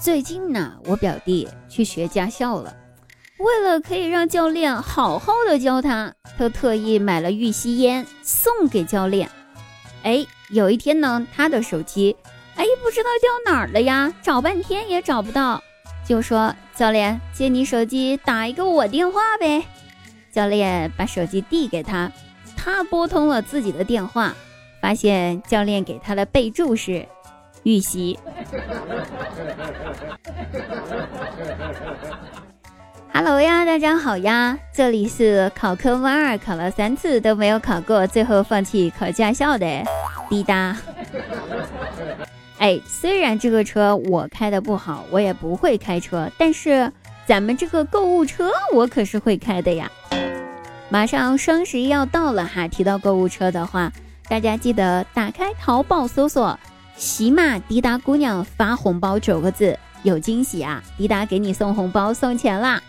最近呢，我表弟去学驾校了，为了可以让教练好好的教他，他特意买了玉溪烟送给教练。哎，有一天呢，他的手机，哎，不知道掉哪儿了呀，找半天也找不到，就说教练借你手机打一个我电话呗。教练把手机递给他，他拨通了自己的电话，发现教练给他的备注是。玉溪，Hello 呀，大家好呀，这里是考科目二考了三次都没有考过，最后放弃考驾校的滴答。哎，虽然这个车我开的不好，我也不会开车，但是咱们这个购物车我可是会开的呀。马上双十一要到了哈，提到购物车的话，大家记得打开淘宝搜索。喜马滴答姑娘发红包九个字有惊喜啊！滴答给你送红包送钱啦，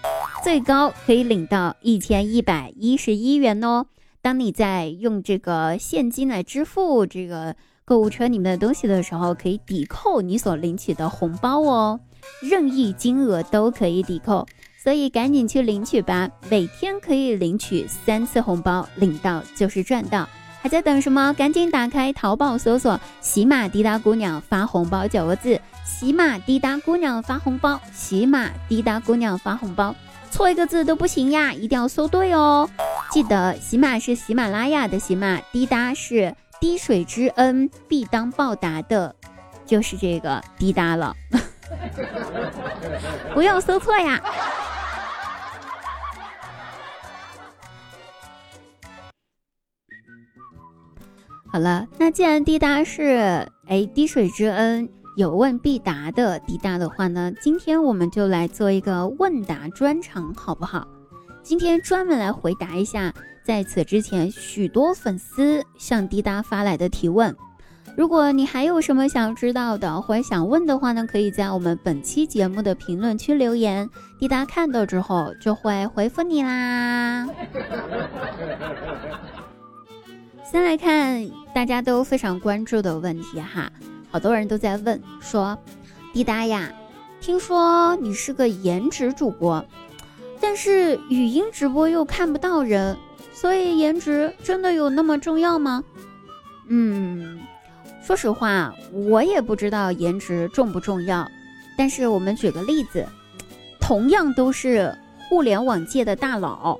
最高可以领到一千一百一十一元哦。当你在用这个现金来支付这个购物车里面的东西的时候，可以抵扣你所领取的红包哦，任意金额都可以抵扣，所以赶紧去领取吧！每天可以领取三次红包，领到就是赚到。还在等什么？赶紧打开淘宝搜索“喜马滴答姑娘发红包”九个字，“喜马滴答姑娘发红包”，“喜马滴答姑娘发红包”，错一个字都不行呀，一定要搜对哦！记得喜马是喜马拉雅的喜马，滴答是滴水之恩必当报答的，就是这个滴答了，不用搜错呀。好了，那既然滴答是哎滴水之恩有问必答的滴答的话呢，今天我们就来做一个问答专场，好不好？今天专门来回答一下在此之前许多粉丝向滴答发来的提问。如果你还有什么想知道的或者想问的话呢，可以在我们本期节目的评论区留言，滴答看到之后就会回复你啦。先来看大家都非常关注的问题哈，好多人都在问说，滴答呀，听说你是个颜值主播，但是语音直播又看不到人，所以颜值真的有那么重要吗？嗯，说实话，我也不知道颜值重不重要，但是我们举个例子，同样都是互联网界的大佬，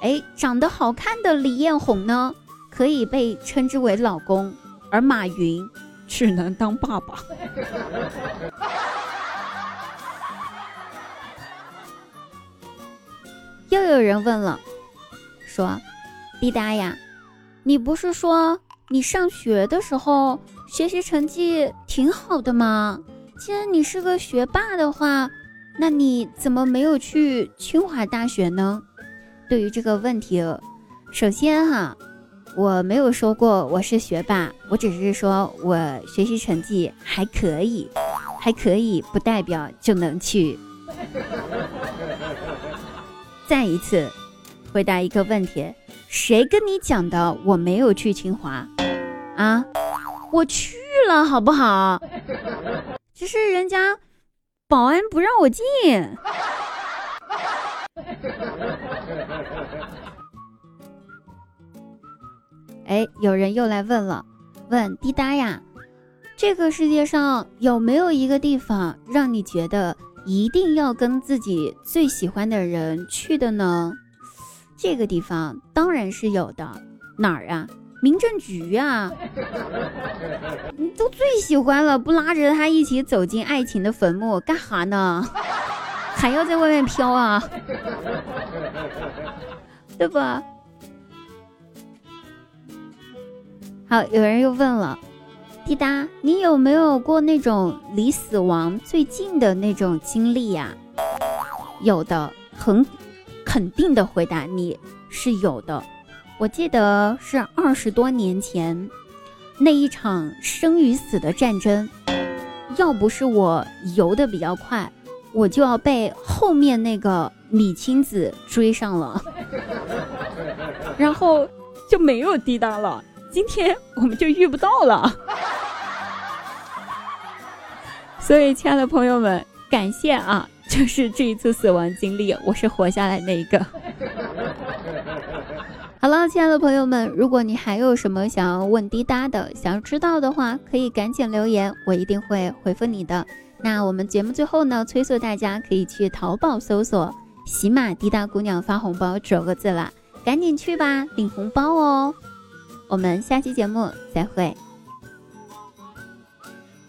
哎，长得好看的李彦宏呢？可以被称之为老公，而马云只能当爸爸。又有人问了，说：“滴答呀，你不是说你上学的时候学习成绩挺好的吗？既然你是个学霸的话，那你怎么没有去清华大学呢？”对于这个问题，首先哈。我没有说过我是学霸，我只是说我学习成绩还可以，还可以不代表就能去。再一次回答一个问题：谁跟你讲的我没有去清华啊？我去了，好不好？只是人家保安不让我进。哎，有人又来问了，问滴答呀，这个世界上有没有一个地方让你觉得一定要跟自己最喜欢的人去的呢？这个地方当然是有的，哪儿啊？民政局啊！你都最喜欢了，不拉着他一起走进爱情的坟墓干哈呢？还要在外面飘啊？对吧？好，有人又问了，滴答，你有没有过那种离死亡最近的那种经历呀？有的，很肯定的回答，你是有的。我记得是二十多年前那一场生与死的战争，要不是我游的比较快，我就要被后面那个米青子追上了，然后就没有滴答了。今天我们就遇不到了，所以，亲爱的朋友们，感谢啊！就是这一次死亡经历，我是活下来那一个。好了，亲爱的朋友们，如果你还有什么想要问滴答的、想要知道的话，可以赶紧留言，我一定会回复你的。那我们节目最后呢，催促大家可以去淘宝搜索“喜马滴答姑娘发红包”九个字了，赶紧去吧，领红包哦！我们下期节目再会。